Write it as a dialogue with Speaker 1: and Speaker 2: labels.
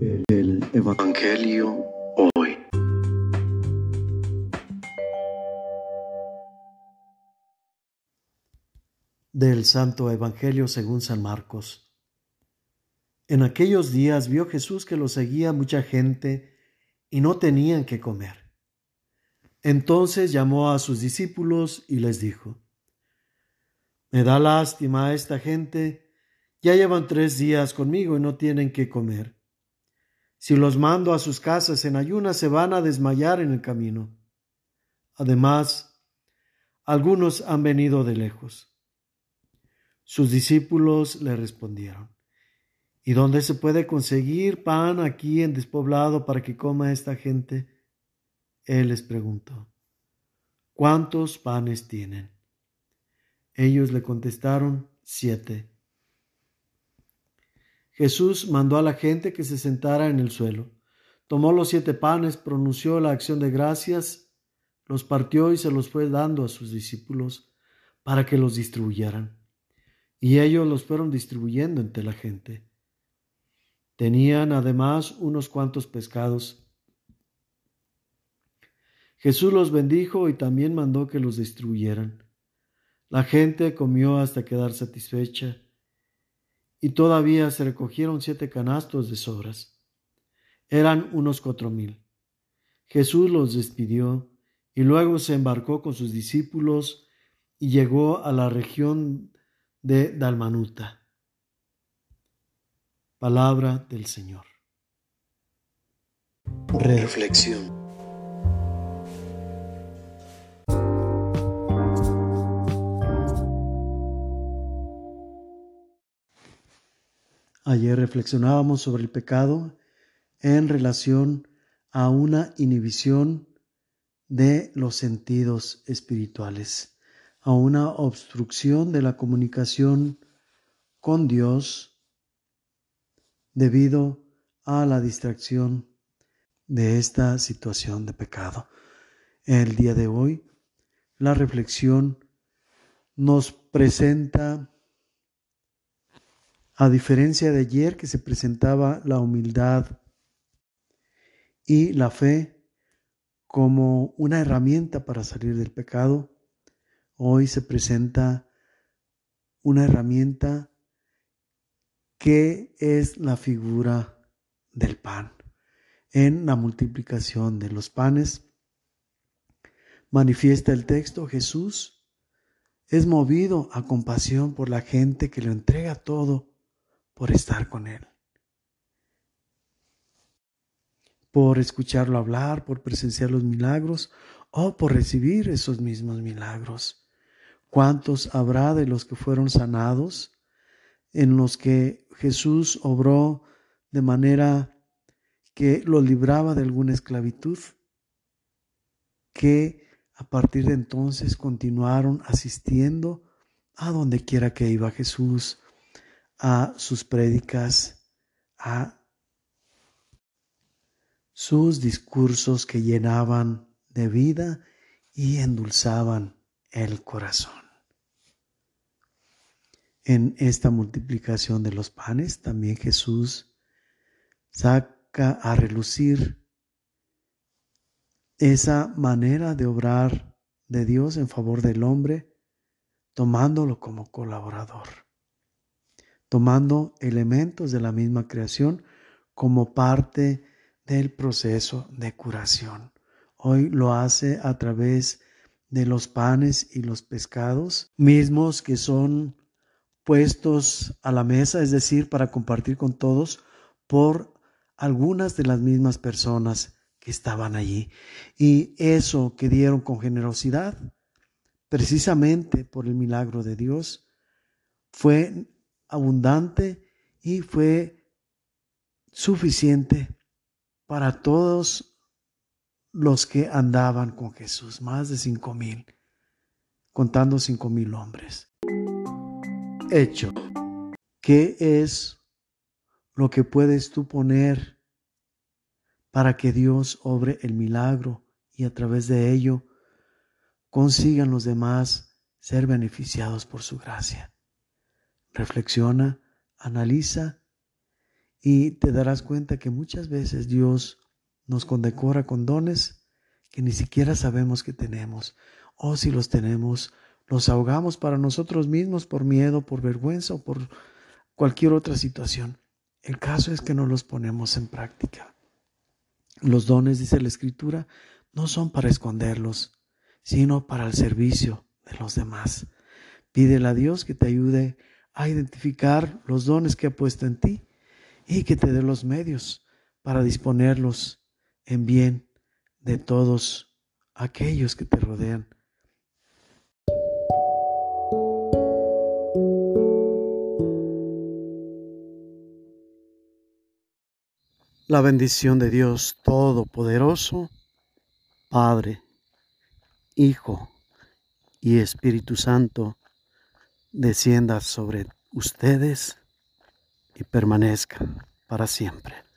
Speaker 1: El Evangelio hoy.
Speaker 2: Del Santo Evangelio según San Marcos. En aquellos días vio Jesús que lo seguía mucha gente y no tenían que comer. Entonces llamó a sus discípulos y les dijo, Me da lástima a esta gente, ya llevan tres días conmigo y no tienen que comer. Si los mando a sus casas en ayunas, se van a desmayar en el camino. Además, algunos han venido de lejos. Sus discípulos le respondieron, ¿Y dónde se puede conseguir pan aquí en despoblado para que coma esta gente? Él les preguntó, ¿cuántos panes tienen? Ellos le contestaron, siete. Jesús mandó a la gente que se sentara en el suelo. Tomó los siete panes, pronunció la acción de gracias, los partió y se los fue dando a sus discípulos para que los distribuyeran. Y ellos los fueron distribuyendo entre la gente. Tenían además unos cuantos pescados. Jesús los bendijo y también mandó que los distribuyeran. La gente comió hasta quedar satisfecha y todavía se recogieron siete canastos de sobras. Eran unos cuatro mil. Jesús los despidió y luego se embarcó con sus discípulos y llegó a la región de Dalmanuta. Palabra del Señor.
Speaker 1: Reflexión.
Speaker 2: Ayer reflexionábamos sobre el pecado en relación a una inhibición de los sentidos espirituales, a una obstrucción de la comunicación con Dios debido a la distracción de esta situación de pecado. El día de hoy, la reflexión nos presenta a diferencia de ayer que se presentaba la humildad y la fe como una herramienta para salir del pecado, hoy se presenta una herramienta que es la figura del pan. En la multiplicación de los panes, manifiesta el texto, Jesús es movido a compasión por la gente que lo entrega todo por estar con Él, por escucharlo hablar, por presenciar los milagros o por recibir esos mismos milagros. ¿Cuántos habrá de los que fueron sanados, en los que Jesús obró de manera que los libraba de alguna esclavitud, que a partir de entonces continuaron asistiendo a donde quiera que iba Jesús, a sus prédicas, a sus discursos que llenaban de vida y endulzaban el corazón. En esta multiplicación de los panes también Jesús saca a relucir esa manera de obrar de Dios en favor del hombre, tomándolo como colaborador tomando elementos de la misma creación como parte del proceso de curación. Hoy lo hace a través de los panes y los pescados mismos que son puestos a la mesa, es decir, para compartir con todos por algunas de las mismas personas que estaban allí. Y eso que dieron con generosidad, precisamente por el milagro de Dios, fue abundante y fue suficiente para todos los que andaban con Jesús, más de cinco mil, contando cinco mil hombres. Hecho, ¿qué es lo que puedes tú poner para que Dios obre el milagro y a través de ello consigan los demás ser beneficiados por su gracia? Reflexiona, analiza Y te darás cuenta que muchas veces Dios nos condecora con dones que ni siquiera sabemos que tenemos. O si los tenemos, los ahogamos para nosotros mismos por miedo, por vergüenza o por cualquier otra situación. El caso es que no los ponemos en práctica. Los dones, dice la Escritura, no son para esconderlos, sino para el servicio de los demás. Pídele a Dios que te ayude a identificar los dones que ha puesto en ti y que te dé los medios para disponerlos en bien de todos aquellos que te rodean. La bendición de Dios Todopoderoso, Padre, Hijo y Espíritu Santo, descienda sobre ustedes y permanezca para siempre.